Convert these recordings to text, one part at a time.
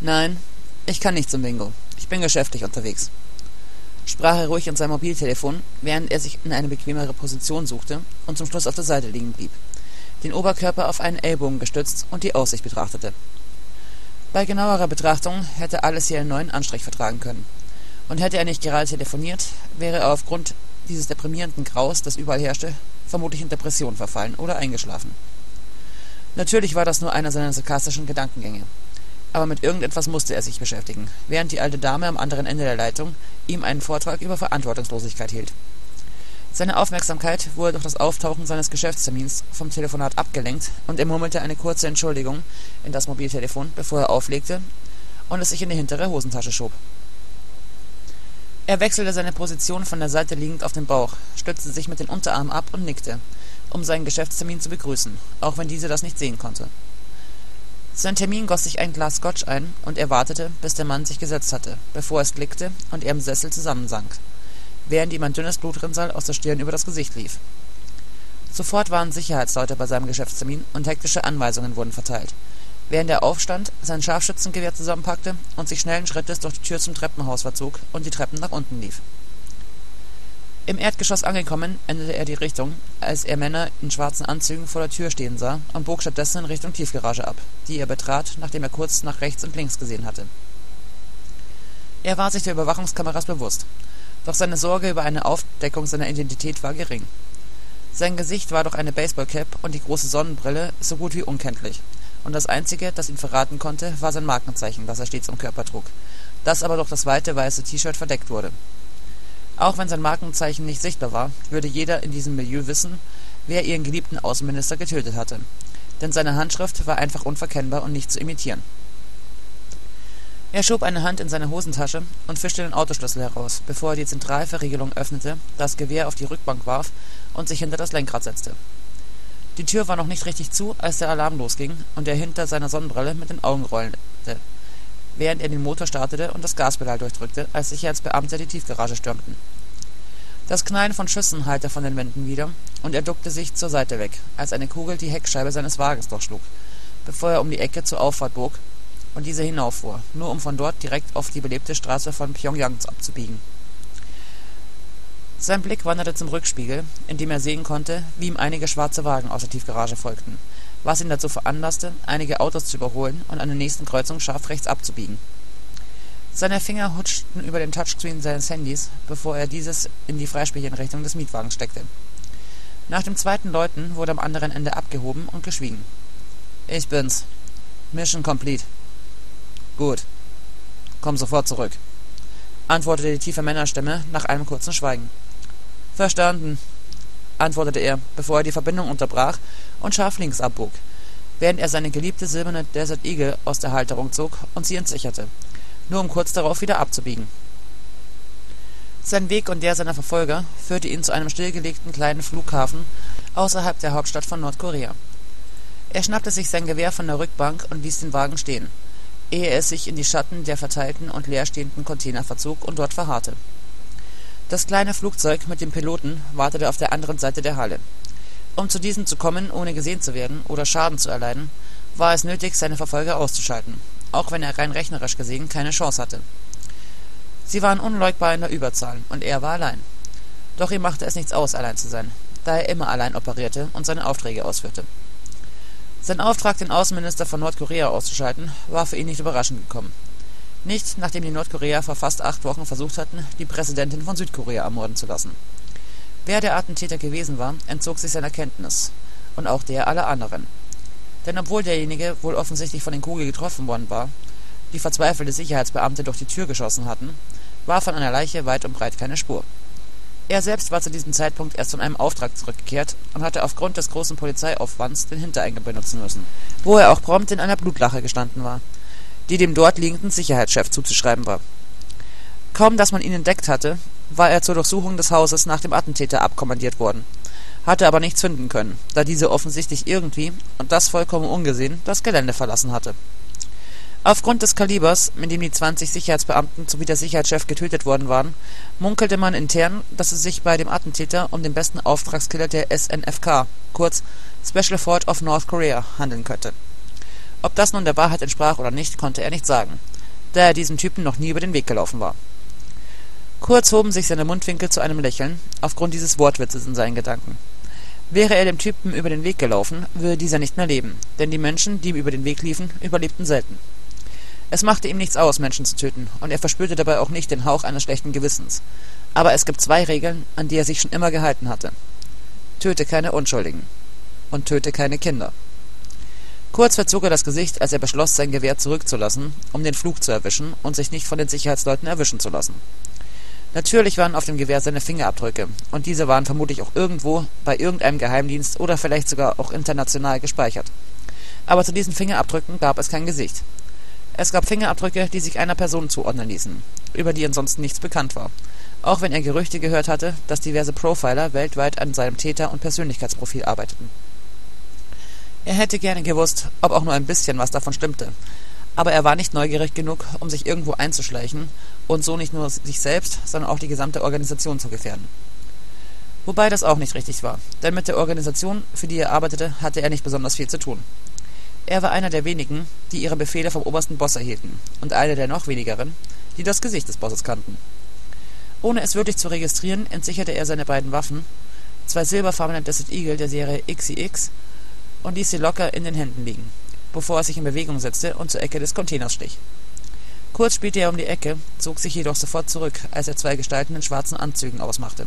Nein, ich kann nicht zum Bingo. Ich bin geschäftlich unterwegs, sprach er ruhig in sein Mobiltelefon, während er sich in eine bequemere Position suchte und zum Schluss auf der Seite liegen blieb, den Oberkörper auf einen Ellbogen gestützt und die Aussicht betrachtete. Bei genauerer Betrachtung hätte alles hier einen neuen Anstrich vertragen können. Und hätte er nicht gerade telefoniert, wäre er aufgrund dieses deprimierenden Graus, das überall herrschte, vermutlich in Depression verfallen oder eingeschlafen. Natürlich war das nur einer seiner sarkastischen Gedankengänge. Aber mit irgendetwas musste er sich beschäftigen, während die alte Dame am anderen Ende der Leitung ihm einen Vortrag über Verantwortungslosigkeit hielt. Seine Aufmerksamkeit wurde durch das Auftauchen seines Geschäftstermins vom Telefonat abgelenkt und er murmelte eine kurze Entschuldigung in das Mobiltelefon, bevor er auflegte und es sich in die hintere Hosentasche schob. Er wechselte seine Position von der Seite liegend auf den Bauch, stützte sich mit den Unterarmen ab und nickte, um seinen Geschäftstermin zu begrüßen, auch wenn dieser das nicht sehen konnte. Sein Termin goss sich ein Glas Scotch ein und er wartete, bis der Mann sich gesetzt hatte, bevor es klickte und er im Sessel zusammensank, während ihm ein dünnes Blutrinsal aus der Stirn über das Gesicht lief. Sofort waren Sicherheitsleute bei seinem Geschäftstermin und hektische Anweisungen wurden verteilt, während er aufstand, sein Scharfschützengewehr zusammenpackte und sich schnellen Schrittes durch die Tür zum Treppenhaus verzog und die Treppen nach unten lief. Im Erdgeschoss angekommen, änderte er die Richtung, als er Männer in schwarzen Anzügen vor der Tür stehen sah und bog stattdessen in Richtung Tiefgarage ab, die er betrat, nachdem er kurz nach rechts und links gesehen hatte. Er war sich der Überwachungskameras bewusst, doch seine Sorge über eine Aufdeckung seiner Identität war gering. Sein Gesicht war durch eine Baseballcap und die große Sonnenbrille so gut wie unkenntlich, und das Einzige, das ihn verraten konnte, war sein Markenzeichen, das er stets am Körper trug, das aber durch das weite weiße T-Shirt verdeckt wurde. Auch wenn sein Markenzeichen nicht sichtbar war, würde jeder in diesem Milieu wissen, wer ihren geliebten Außenminister getötet hatte, denn seine Handschrift war einfach unverkennbar und nicht zu imitieren. Er schob eine Hand in seine Hosentasche und fischte den Autoschlüssel heraus, bevor er die Zentralverriegelung öffnete, das Gewehr auf die Rückbank warf und sich hinter das Lenkrad setzte. Die Tür war noch nicht richtig zu, als der Alarm losging und er hinter seiner Sonnenbrille mit den Augen rollte, während er den Motor startete und das Gaspedal durchdrückte, als Sicherheitsbeamte die Tiefgarage stürmten. Das Knallen von Schüssen hallte von den Wänden wieder, und er duckte sich zur Seite weg, als eine Kugel die Heckscheibe seines Wagens durchschlug, bevor er um die Ecke zur Auffahrt bog und diese hinauffuhr, nur um von dort direkt auf die belebte Straße von Pyongyang abzubiegen. Sein Blick wanderte zum Rückspiegel, in dem er sehen konnte, wie ihm einige schwarze Wagen aus der Tiefgarage folgten, was ihn dazu veranlasste, einige Autos zu überholen und an der nächsten Kreuzung scharf rechts abzubiegen. Seine Finger hutschten über den Touchscreen seines Handys, bevor er dieses in die Freisprechinrichtung des Mietwagens steckte. Nach dem zweiten Läuten wurde am anderen Ende abgehoben und geschwiegen. Ich bin's. Mission complete. Gut. Komm sofort zurück, antwortete die tiefe Männerstimme nach einem kurzen Schweigen. Verstanden, antwortete er, bevor er die Verbindung unterbrach und scharf links abbog, während er seine geliebte silberne Desert Eagle aus der Halterung zog und sie entsicherte, nur um kurz darauf wieder abzubiegen. Sein Weg und der seiner Verfolger führte ihn zu einem stillgelegten kleinen Flughafen außerhalb der Hauptstadt von Nordkorea. Er schnappte sich sein Gewehr von der Rückbank und ließ den Wagen stehen, ehe es sich in die Schatten der verteilten und leerstehenden Container verzog und dort verharrte. Das kleine Flugzeug mit dem Piloten wartete auf der anderen Seite der Halle. Um zu diesem zu kommen, ohne gesehen zu werden oder Schaden zu erleiden, war es nötig, seine Verfolger auszuschalten, auch wenn er rein rechnerisch gesehen keine Chance hatte. Sie waren unleugbar in der Überzahl, und er war allein. Doch ihm machte es nichts aus, allein zu sein, da er immer allein operierte und seine Aufträge ausführte. Sein Auftrag, den Außenminister von Nordkorea auszuschalten, war für ihn nicht überraschend gekommen. Nicht, nachdem die Nordkorea vor fast acht Wochen versucht hatten, die Präsidentin von Südkorea ermorden zu lassen. Wer der Attentäter gewesen war, entzog sich seiner Kenntnis. Und auch der aller anderen. Denn obwohl derjenige wohl offensichtlich von den Kugeln getroffen worden war, die verzweifelte Sicherheitsbeamte durch die Tür geschossen hatten, war von einer Leiche weit und breit keine Spur. Er selbst war zu diesem Zeitpunkt erst von einem Auftrag zurückgekehrt und hatte aufgrund des großen Polizeiaufwands den Hintereingang benutzen müssen, wo er auch prompt in einer Blutlache gestanden war die dem dort liegenden Sicherheitschef zuzuschreiben war. Kaum dass man ihn entdeckt hatte, war er zur Durchsuchung des Hauses nach dem Attentäter abkommandiert worden, hatte aber nichts finden können, da dieser offensichtlich irgendwie, und das vollkommen ungesehen, das Gelände verlassen hatte. Aufgrund des Kalibers, mit dem die 20 Sicherheitsbeamten sowie der Sicherheitschef getötet worden waren, munkelte man intern, dass es sich bei dem Attentäter um den besten Auftragskiller der SNFK, kurz Special Fort of North Korea, handeln könnte Ob das nun der Wahrheit entsprach oder nicht, konnte er nicht sagen, da er diesem Typen noch nie über den Weg gelaufen war. Kurz hoben sich seine Mundwinkel zu einem Lächeln, aufgrund dieses Wortwitzes in seinen Gedanken. Wäre er dem Typen über den Weg gelaufen, würde dieser nicht mehr leben, denn die Menschen, die ihm über den Weg liefen, überlebten selten. Es machte ihm nichts aus, Menschen zu töten, und er verspürte dabei auch nicht den Hauch eines schlechten Gewissens. Aber es gibt zwei Regeln, an die er sich schon immer gehalten hatte. Töte keine Unschuldigen und töte keine Kinder. Kurz verzog er das Gesicht, als er beschloss, sein Gewehr zurückzulassen, um den Flug zu erwischen und sich nicht von den Sicherheitsleuten erwischen zu lassen. Natürlich waren auf dem Gewehr seine Fingerabdrücke, und diese waren vermutlich auch irgendwo bei irgendeinem Geheimdienst oder vielleicht sogar auch international gespeichert. Aber zu diesen Fingerabdrücken gab es kein Gesicht. Es gab Fingerabdrücke, die sich einer Person zuordnen ließen, über die ansonsten nichts bekannt war, auch wenn er Gerüchte gehört hatte, dass diverse Profiler weltweit an seinem Täter- und Persönlichkeitsprofil arbeiteten. Er hätte gerne gewusst, ob auch nur ein bisschen was davon stimmte, aber er war nicht neugierig genug, um sich irgendwo einzuschleichen und so nicht nur sich selbst, sondern auch die gesamte Organisation zu gefährden. Wobei das auch nicht richtig war, denn mit der Organisation, für die er arbeitete, hatte er nicht besonders viel zu tun. Er war einer der wenigen, die ihre Befehle vom obersten Boss erhielten, und einer der noch wenigeren, die das Gesicht des Bosses kannten. Ohne es wirklich zu registrieren, entsicherte er seine beiden Waffen, zwei silberfarbene Desert Eagle der Serie XCX, und ließ sie locker in den Händen liegen bevor er sich in Bewegung setzte und zur Ecke des Containers schlich. Kurz spielte er um die Ecke, zog sich jedoch sofort zurück, als er zwei Gestalten in schwarzen Anzügen ausmachte.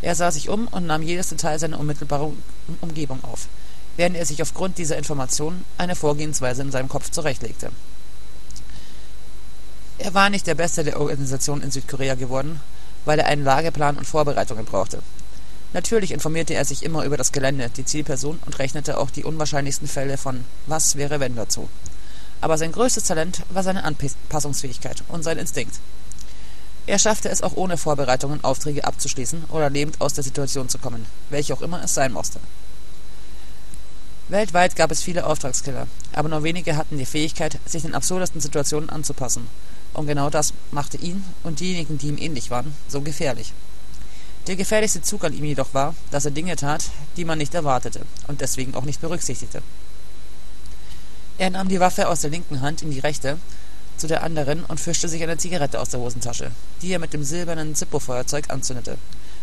Er sah sich um und nahm jedes Detail seiner unmittelbaren Umgebung auf, während er sich aufgrund dieser Information eine Vorgehensweise in seinem Kopf zurechtlegte. Er war nicht der Beste der Organisation in Südkorea geworden, weil er einen Lageplan und Vorbereitungen brauchte. Natürlich informierte er sich immer über das Gelände, die Zielperson und rechnete auch die unwahrscheinlichsten Fälle von Was wäre wenn dazu. Aber sein größtes Talent war seine Anpassungsfähigkeit und sein Instinkt. Er schaffte es auch ohne Vorbereitungen, Aufträge abzuschließen oder lebend aus der Situation zu kommen, welche auch immer es sein musste. Weltweit gab es viele Auftragskiller, aber nur wenige hatten die Fähigkeit, sich den absurdesten Situationen anzupassen. Und genau das machte ihn und diejenigen, die ihm ähnlich waren, so gefährlich. Der gefährlichste Zug an ihm jedoch war, dass er Dinge tat, die man nicht erwartete und deswegen auch nicht berücksichtigte. Er nahm die Waffe aus der linken Hand in die rechte zu der anderen und fischte sich eine Zigarette aus der Hosentasche, die er mit dem silbernen Zippo-Feuerzeug anzündete,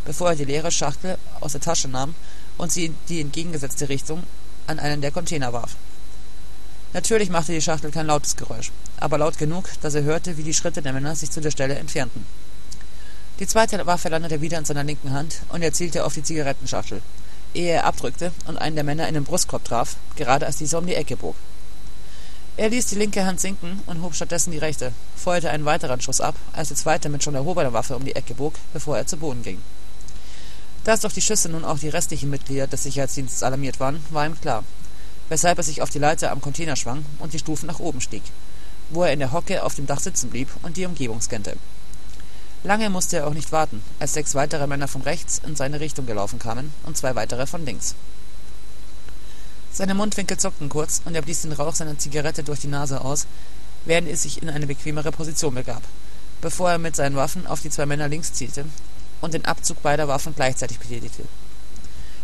bevor er die leere Schachtel aus der Tasche nahm und sie in die entgegengesetzte Richtung an einen der Container warf. Natürlich machte die Schachtel kein lautes Geräusch, aber laut genug, dass er hörte, wie die Schritte der Männer sich zu der Stelle entfernten. Die zweite Waffe landete wieder in seiner linken Hand und er zielte auf die Zigarettenschachtel, ehe er abdrückte und einen der Männer in den Brustkorb traf, gerade als dieser um die Ecke bog. Er ließ die linke Hand sinken und hob stattdessen die rechte, feuerte einen weiteren Schuss ab, als der zweite mit schon erhobener Waffe um die Ecke bog, bevor er zu Boden ging. Dass durch die Schüsse nun auch die restlichen Mitglieder des Sicherheitsdienstes alarmiert waren, war ihm klar, weshalb er sich auf die Leiter am Container schwang und die Stufen nach oben stieg, wo er in der Hocke auf dem Dach sitzen blieb und die Umgebung scannte. Lange musste er auch nicht warten, als sechs weitere Männer von rechts in seine Richtung gelaufen kamen und zwei weitere von links. Seine Mundwinkel zuckten kurz und er blies den Rauch seiner Zigarette durch die Nase aus, während er sich in eine bequemere Position begab, bevor er mit seinen Waffen auf die zwei Männer links zielte und den Abzug beider Waffen gleichzeitig betätigte.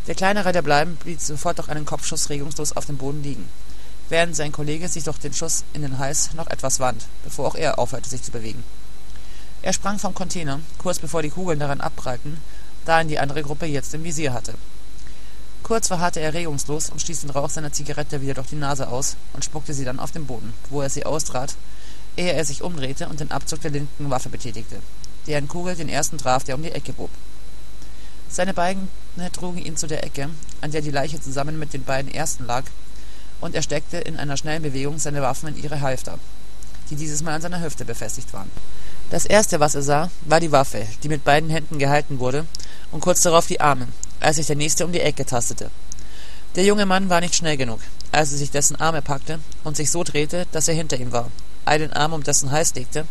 Der kleinere der Bleiben blieb sofort durch einen Kopfschuss regungslos auf dem Boden liegen, während sein Kollege sich durch den Schuss in den Hals noch etwas wand, bevor auch er aufhörte, sich zu bewegen. Er sprang vom Container, kurz bevor die Kugeln daran abprallten, da ihn die andere Gruppe jetzt im Visier hatte. Kurz verharrte er regungslos und stieß den Rauch seiner Zigarette wieder durch die Nase aus und spuckte sie dann auf den Boden, wo er sie austrat, ehe er sich umdrehte und den Abzug der linken Waffe betätigte, deren Kugel den ersten traf, der um die Ecke bog. Seine Beine trugen ihn zu der Ecke, an der die Leiche zusammen mit den beiden ersten lag, und er steckte in einer schnellen Bewegung seine Waffen in ihre Halfter, die dieses Mal an seiner Hüfte befestigt waren. Das erste, was er sah, war die Waffe, die mit beiden Händen gehalten wurde, und kurz darauf die Arme, als sich der nächste um die Ecke tastete. Der junge Mann war nicht schnell genug, als er sich dessen Arme packte und sich so drehte, dass er hinter ihm war, einen Arm um dessen Hals legte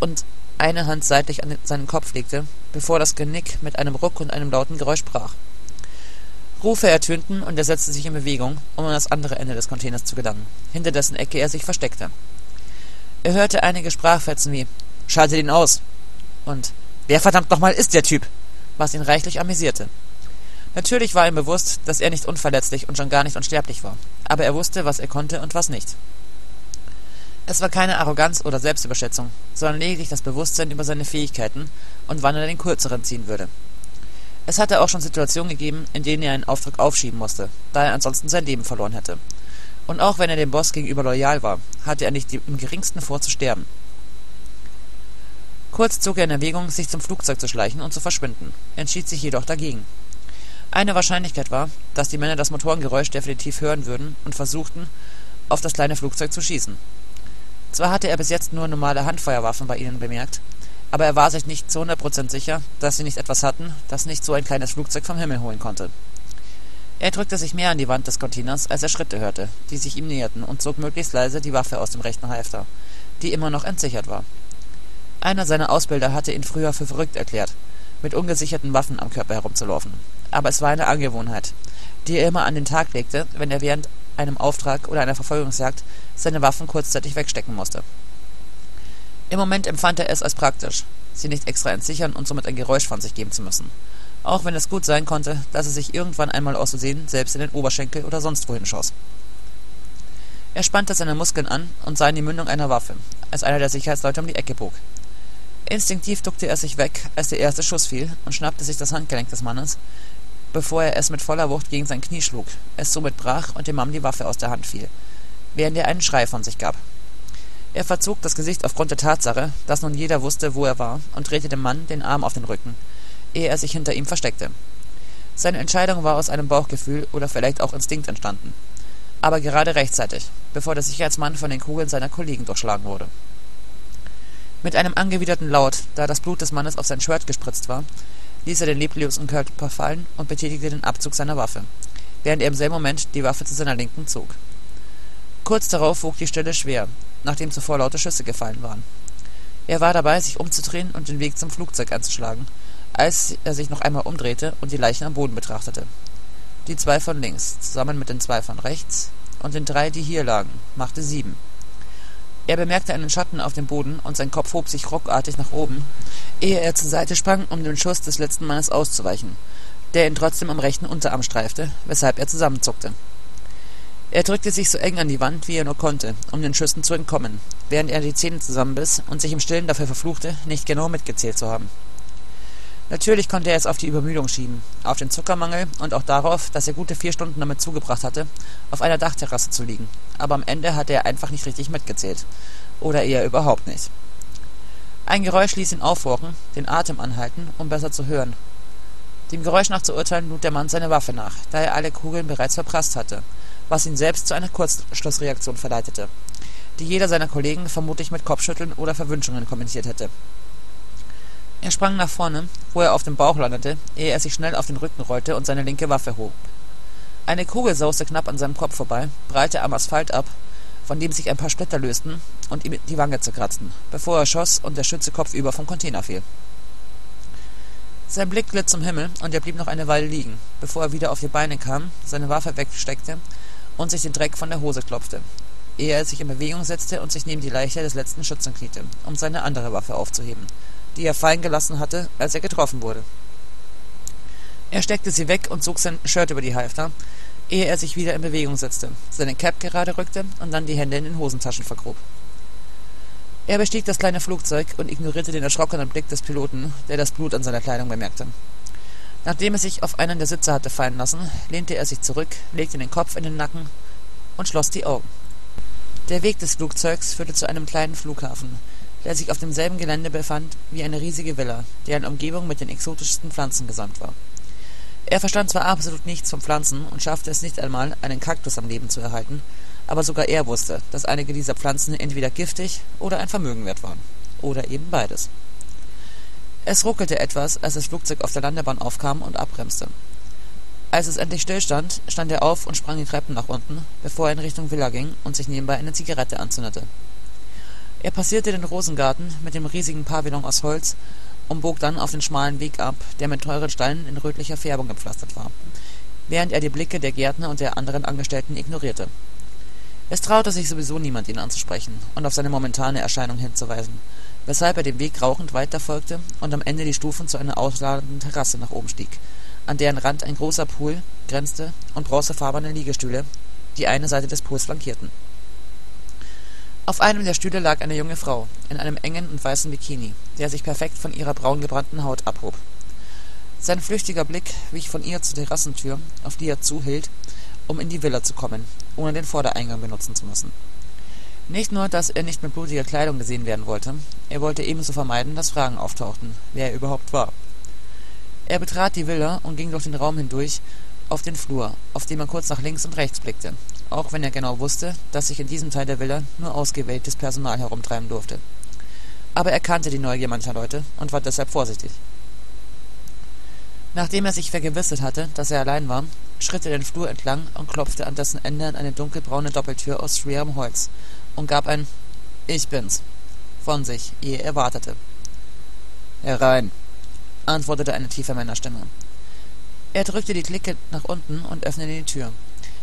und eine Hand seitlich an seinen Kopf legte, bevor das Genick mit einem Ruck und einem lauten Geräusch brach. Rufe ertönten und er setzte sich in Bewegung, um an das andere Ende des Containers zu gelangen, hinter dessen Ecke er sich versteckte. Er hörte einige Sprachfetzen wie Schaltet ihn aus. Und wer verdammt nochmal ist der Typ? Was ihn reichlich amüsierte. Natürlich war ihm bewusst, dass er nicht unverletzlich und schon gar nicht unsterblich war, aber er wusste, was er konnte und was nicht. Es war keine Arroganz oder Selbstüberschätzung, sondern lediglich das Bewusstsein über seine Fähigkeiten und wann er den kürzeren ziehen würde. Es hatte auch schon Situationen gegeben, in denen er einen Auftrag aufschieben musste, da er ansonsten sein Leben verloren hätte. Und auch wenn er dem Boss gegenüber loyal war, hatte er nicht im geringsten vor zu sterben. Kurz zog er in Erwägung, sich zum Flugzeug zu schleichen und zu verschwinden, entschied sich jedoch dagegen. Eine Wahrscheinlichkeit war, dass die Männer das Motorengeräusch definitiv hören würden und versuchten, auf das kleine Flugzeug zu schießen. Zwar hatte er bis jetzt nur normale Handfeuerwaffen bei ihnen bemerkt, aber er war sich nicht zu 100% sicher, dass sie nicht etwas hatten, das nicht so ein kleines Flugzeug vom Himmel holen konnte. Er drückte sich mehr an die Wand des Containers, als er Schritte hörte, die sich ihm näherten, und zog möglichst leise die Waffe aus dem rechten Halfter, die immer noch entsichert war. Einer seiner Ausbilder hatte ihn früher für verrückt erklärt, mit ungesicherten Waffen am Körper herumzulaufen. Aber es war eine Angewohnheit, die er immer an den Tag legte, wenn er während einem Auftrag oder einer Verfolgungsjagd seine Waffen kurzzeitig wegstecken musste. Im Moment empfand er es als praktisch, sie nicht extra entsichern und somit ein Geräusch von sich geben zu müssen. Auch wenn es gut sein konnte, dass er sich irgendwann einmal aus Versehen selbst in den Oberschenkel oder sonst wohin schoss. Er spannte seine Muskeln an und sah in die Mündung einer Waffe, als einer der Sicherheitsleute um die Ecke bog. Instinktiv duckte er sich weg, als der erste Schuss fiel, und schnappte sich das Handgelenk des Mannes, bevor er es mit voller Wucht gegen sein Knie schlug, es somit brach und dem Mann die Waffe aus der Hand fiel, während er einen Schrei von sich gab. Er verzog das Gesicht aufgrund der Tatsache, dass nun jeder wusste, wo er war, und drehte dem Mann den Arm auf den Rücken, ehe er sich hinter ihm versteckte. Seine Entscheidung war aus einem Bauchgefühl oder vielleicht auch Instinkt entstanden. Aber gerade rechtzeitig, bevor der Sicherheitsmann von den Kugeln seiner Kollegen durchschlagen wurde. Mit einem angewiderten Laut, da das Blut des Mannes auf sein Shirt gespritzt war, ließ er den leblosen Körper fallen und betätigte den Abzug seiner Waffe, während er im selben Moment die Waffe zu seiner Linken zog. Kurz darauf wog die Stelle schwer, nachdem zuvor laute Schüsse gefallen waren. Er war dabei, sich umzudrehen und den Weg zum Flugzeug anzuschlagen, als er sich noch einmal umdrehte und die Leichen am Boden betrachtete. Die zwei von links, zusammen mit den zwei von rechts und den drei, die hier lagen, machte sieben. Er bemerkte einen Schatten auf dem Boden und sein Kopf hob sich ruckartig nach oben, ehe er zur Seite sprang, um dem Schuss des letzten Mannes auszuweichen, der ihn trotzdem am rechten Unterarm streifte, weshalb er zusammenzuckte. Er drückte sich so eng an die Wand, wie er nur konnte, um den Schüssen zu entkommen, während er die Zähne zusammenbiss und sich im Stillen dafür verfluchte, nicht genau mitgezählt zu haben. Natürlich konnte er es auf die Übermüdung schieben, auf den Zuckermangel und auch darauf, dass er gute vier Stunden damit zugebracht hatte, auf einer Dachterrasse zu liegen. Aber am Ende hatte er einfach nicht richtig mitgezählt. Oder eher überhaupt nicht. Ein Geräusch ließ ihn aufhorchen, den Atem anhalten, um besser zu hören. Dem Geräusch nach zu urteilen, lud der Mann seine Waffe nach, da er alle Kugeln bereits verprasst hatte, was ihn selbst zu einer Kurzschlussreaktion verleitete, die jeder seiner Kollegen vermutlich mit Kopfschütteln oder Verwünschungen kommentiert hätte. Er sprang nach vorne, wo er auf dem Bauch landete, ehe er sich schnell auf den Rücken rollte und seine linke Waffe hob. Eine Kugel sauste knapp an seinem Kopf vorbei, prallte am Asphalt ab, von dem sich ein paar Splitter lösten und ihm die Wange zerkratzten, bevor er schoss und der Schütze kopfüber vom Container fiel. Sein Blick glitt zum Himmel und er blieb noch eine Weile liegen, bevor er wieder auf die Beine kam, seine Waffe wegsteckte und sich den Dreck von der Hose klopfte, ehe er sich in Bewegung setzte und sich neben die Leiche des letzten Schützen kniete, um seine andere Waffe aufzuheben, die er fallen gelassen hatte, als er getroffen wurde. Er steckte sie weg und zog sein Shirt über die Halfter, ehe er sich wieder in Bewegung setzte, seine Cap gerade rückte und dann die Hände in den Hosentaschen vergrub. Er bestieg das kleine Flugzeug und ignorierte den erschrockenen Blick des Piloten, der das Blut an seiner Kleidung bemerkte. Nachdem er sich auf einen der Sitze hatte fallen lassen, lehnte er sich zurück, legte den Kopf in den Nacken und schloss die Augen. Der Weg des Flugzeugs führte zu einem kleinen Flughafen, der sich auf demselben Gelände befand wie eine riesige Villa, deren Umgebung mit den exotischsten Pflanzen gesäumt war. Er verstand zwar absolut nichts von Pflanzen und schaffte es nicht einmal, einen Kaktus am Leben zu erhalten, aber sogar er wusste, dass einige dieser Pflanzen entweder giftig oder ein Vermögen wert waren. Oder eben beides. Es ruckelte etwas, als das Flugzeug auf der Landebahn aufkam und abbremste. Als es endlich stillstand, stand er auf und sprang die Treppen nach unten, bevor er in Richtung Villa ging und sich nebenbei eine Zigarette anzündete. Er passierte den Rosengarten mit dem riesigen Pavillon aus Holz und bog dann auf den schmalen Weg ab, der mit teuren Steinen in rötlicher Färbung gepflastert war, während er die Blicke der Gärtner und der anderen Angestellten ignorierte. Es traute sich sowieso niemand, ihn anzusprechen und auf seine momentane Erscheinung hinzuweisen, weshalb er dem Weg rauchend weiterfolgte und am Ende die Stufen zu einer ausladenden Terrasse nach oben stieg, an deren Rand ein großer Pool grenzte und bronzefarbene Liegestühle die eine Seite des Pools flankierten. Auf einem der Stühle lag eine junge Frau in einem engen und weißen Bikini, der sich perfekt von ihrer braungebrannten Haut abhob. Sein flüchtiger Blick wich von ihr zur Terrassentür, auf die er zuhielt, um in die Villa zu kommen, ohne den Vordereingang benutzen zu müssen. Nicht nur, dass er nicht mit blutiger Kleidung gesehen werden wollte, er wollte ebenso vermeiden, dass Fragen auftauchten, wer er überhaupt war. Er betrat die Villa und ging durch den Raum hindurch auf den Flur, auf dem er kurz nach links und rechts blickte, auch wenn er genau wusste, dass sich in diesem Teil der Villa nur ausgewähltes Personal herumtreiben durfte. Aber er kannte die Neugier mancher Leute und war deshalb vorsichtig. Nachdem er sich vergewissert hatte, dass er allein war, schritt er den Flur entlang und klopfte an dessen Ende an eine dunkelbraune Doppeltür aus schwerem Holz und gab ein Ich bin's von sich, ehe er wartete. Herein, antwortete eine tiefe Männerstimme. Er drückte die Klicke nach unten und öffnete die Tür,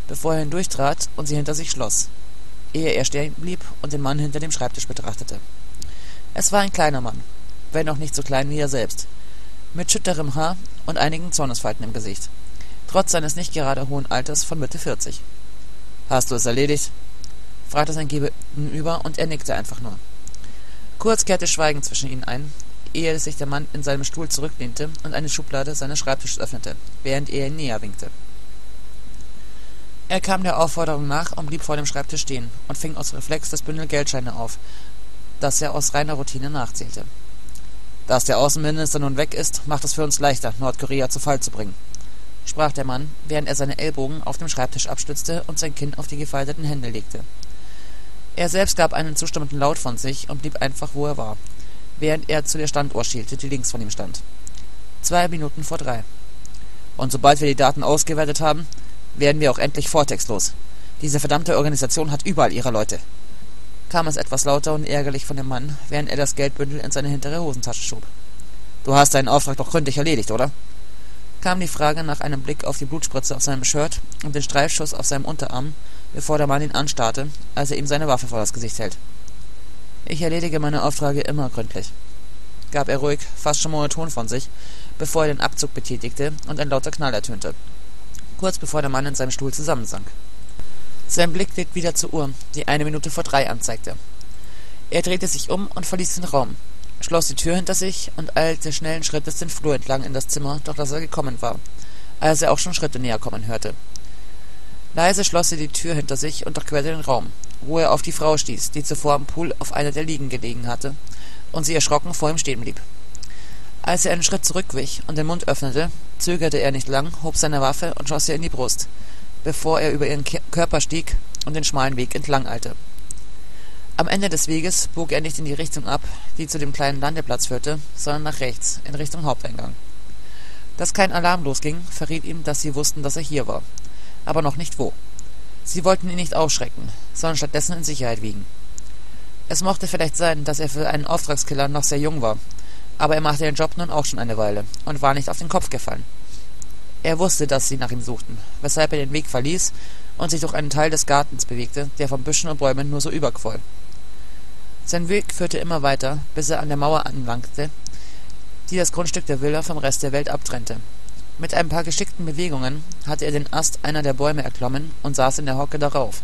bevor er hindurchtrat und sie hinter sich schloss, ehe er stehen blieb und den Mann hinter dem Schreibtisch betrachtete. Es war ein kleiner Mann, wenn auch nicht so klein wie er selbst, mit schütterem Haar und einigen Zornesfalten im Gesicht, trotz seines nicht gerade hohen Alters von Mitte vierzig. Hast du es erledigt? fragte sein Gegenüber, und er nickte einfach nur. Kurz kehrte Schweigen zwischen ihnen ein, ehe sich der Mann in seinem Stuhl zurücklehnte und eine Schublade seines Schreibtisches öffnete, während er ihn näher winkte. Er kam der Aufforderung nach und blieb vor dem Schreibtisch stehen und fing aus Reflex das Bündel Geldscheine auf, das er aus reiner Routine nachzählte. Dass der Außenminister nun weg ist, macht es für uns leichter, Nordkorea zu Fall zu bringen, sprach der Mann, während er seine Ellbogen auf dem Schreibtisch abstützte und sein Kinn auf die gefalteten Hände legte. Er selbst gab einen zustimmenden Laut von sich und blieb einfach, wo er war, während er zu der Standuhr schielte, die links von ihm stand. Zwei Minuten vor drei. Und sobald wir die Daten ausgewertet haben, werden wir auch endlich Vortex los. Diese verdammte Organisation hat überall ihre Leute. Kam es etwas lauter und ärgerlich von dem Mann, während er das Geldbündel in seine hintere Hosentasche schob. Du hast deinen Auftrag doch gründlich erledigt, oder? kam die Frage nach einem Blick auf die Blutspritze auf seinem Shirt und den Streifschuss auf seinem Unterarm, bevor der Mann ihn anstarrte, als er ihm seine Waffe vor das Gesicht hält. Ich erledige meine Aufträge immer gründlich, gab er ruhig, fast schon monoton von sich, bevor er den Abzug betätigte und ein lauter Knall ertönte, kurz bevor der Mann in seinem Stuhl zusammensank. Sein Blick glitt wieder zur Uhr, die eine Minute vor drei anzeigte. Er drehte sich um und verließ den Raum, schloss die Tür hinter sich und eilte schnellen Schrittes den Flur entlang in das Zimmer, durch das er gekommen war, als er auch schon Schritte näher kommen hörte. Leise schloss er die Tür hinter sich und durchquerte den Raum, wo er auf die Frau stieß, die zuvor am Pool auf einer der Liegen gelegen hatte, und sie erschrocken vor ihm stehen blieb. Als er einen Schritt zurückwich und den Mund öffnete, zögerte er nicht lang, hob seine Waffe und schoss ihr in die Brust, bevor er über ihren Körper stieg und den schmalen Weg entlang eilte. Am Ende des Weges bog er nicht in die Richtung ab, die zu dem kleinen Landeplatz führte, sondern nach rechts, in Richtung Haupteingang. Dass kein Alarm losging, verriet ihm, dass sie wussten, dass er hier war, aber noch nicht wo. Sie wollten ihn nicht aufschrecken, sondern stattdessen in Sicherheit wiegen. Es mochte vielleicht sein, dass er für einen Auftragskiller noch sehr jung war, aber er machte den Job nun auch schon eine Weile und war nicht auf den Kopf gefallen. Er wusste, dass sie nach ihm suchten, weshalb er den Weg verließ und sich durch einen Teil des Gartens bewegte, der von Büschen und Bäumen nur so überquoll. Sein Weg führte immer weiter, bis er an der Mauer anlangte, die das Grundstück der Villa vom Rest der Welt abtrennte. Mit ein paar geschickten Bewegungen hatte er den Ast einer der Bäume erklommen und saß in der Hocke darauf,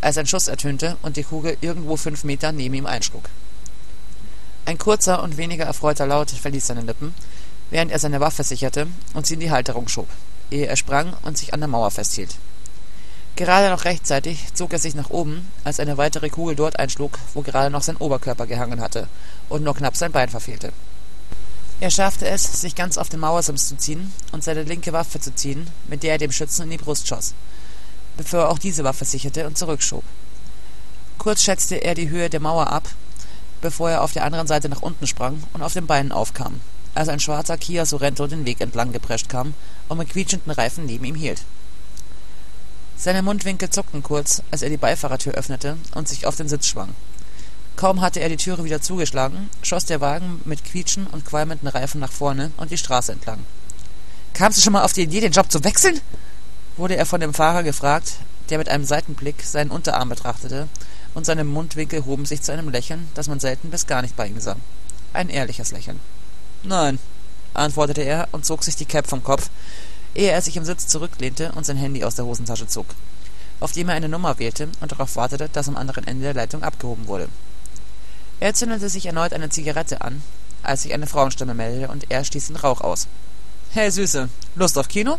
als ein Schuss ertönte und die Kugel irgendwo fünf Meter neben ihm einschlug. Ein kurzer und weniger erfreuter Laut verließ seine Lippen, während er seine Waffe sicherte und sie in die Halterung schob, ehe er sprang und sich an der Mauer festhielt. Gerade noch rechtzeitig zog er sich nach oben, als eine weitere Kugel dort einschlug, wo gerade noch sein Oberkörper gehangen hatte und nur knapp sein Bein verfehlte. Er schaffte es, sich ganz auf den Mauersims zu ziehen und seine linke Waffe zu ziehen, mit der er dem Schützen in die Brust schoss, bevor er auch diese Waffe sicherte und zurückschob. Kurz schätzte er die Höhe der Mauer ab, bevor er auf der anderen Seite nach unten sprang und auf den Beinen aufkam, als ein schwarzer Kia Sorento den Weg entlang geprescht kam und mit quietschenden Reifen neben ihm hielt. Seine Mundwinkel zuckten kurz, als er die Beifahrertür öffnete und sich auf den Sitz schwang. Kaum hatte er die Türe wieder zugeschlagen, schoss der Wagen mit quietschen und qualmenden Reifen nach vorne und die Straße entlang. Kamst du schon mal auf die Idee, den Job zu wechseln? wurde er von dem Fahrer gefragt, der mit einem Seitenblick seinen Unterarm betrachtete, und seine Mundwinkel hoben sich zu einem Lächeln, das man selten bis gar nicht bei ihm sah. Ein ehrliches Lächeln. Nein, antwortete er und zog sich die Cap vom Kopf, ehe er sich im Sitz zurücklehnte und sein Handy aus der Hosentasche zog, auf dem er eine Nummer wählte und darauf wartete, dass am anderen Ende der Leitung abgehoben wurde. Er zündete sich erneut eine Zigarette an, als sich eine Frauenstimme meldete und er stieß den Rauch aus. Hey Süße, Lust auf Kino?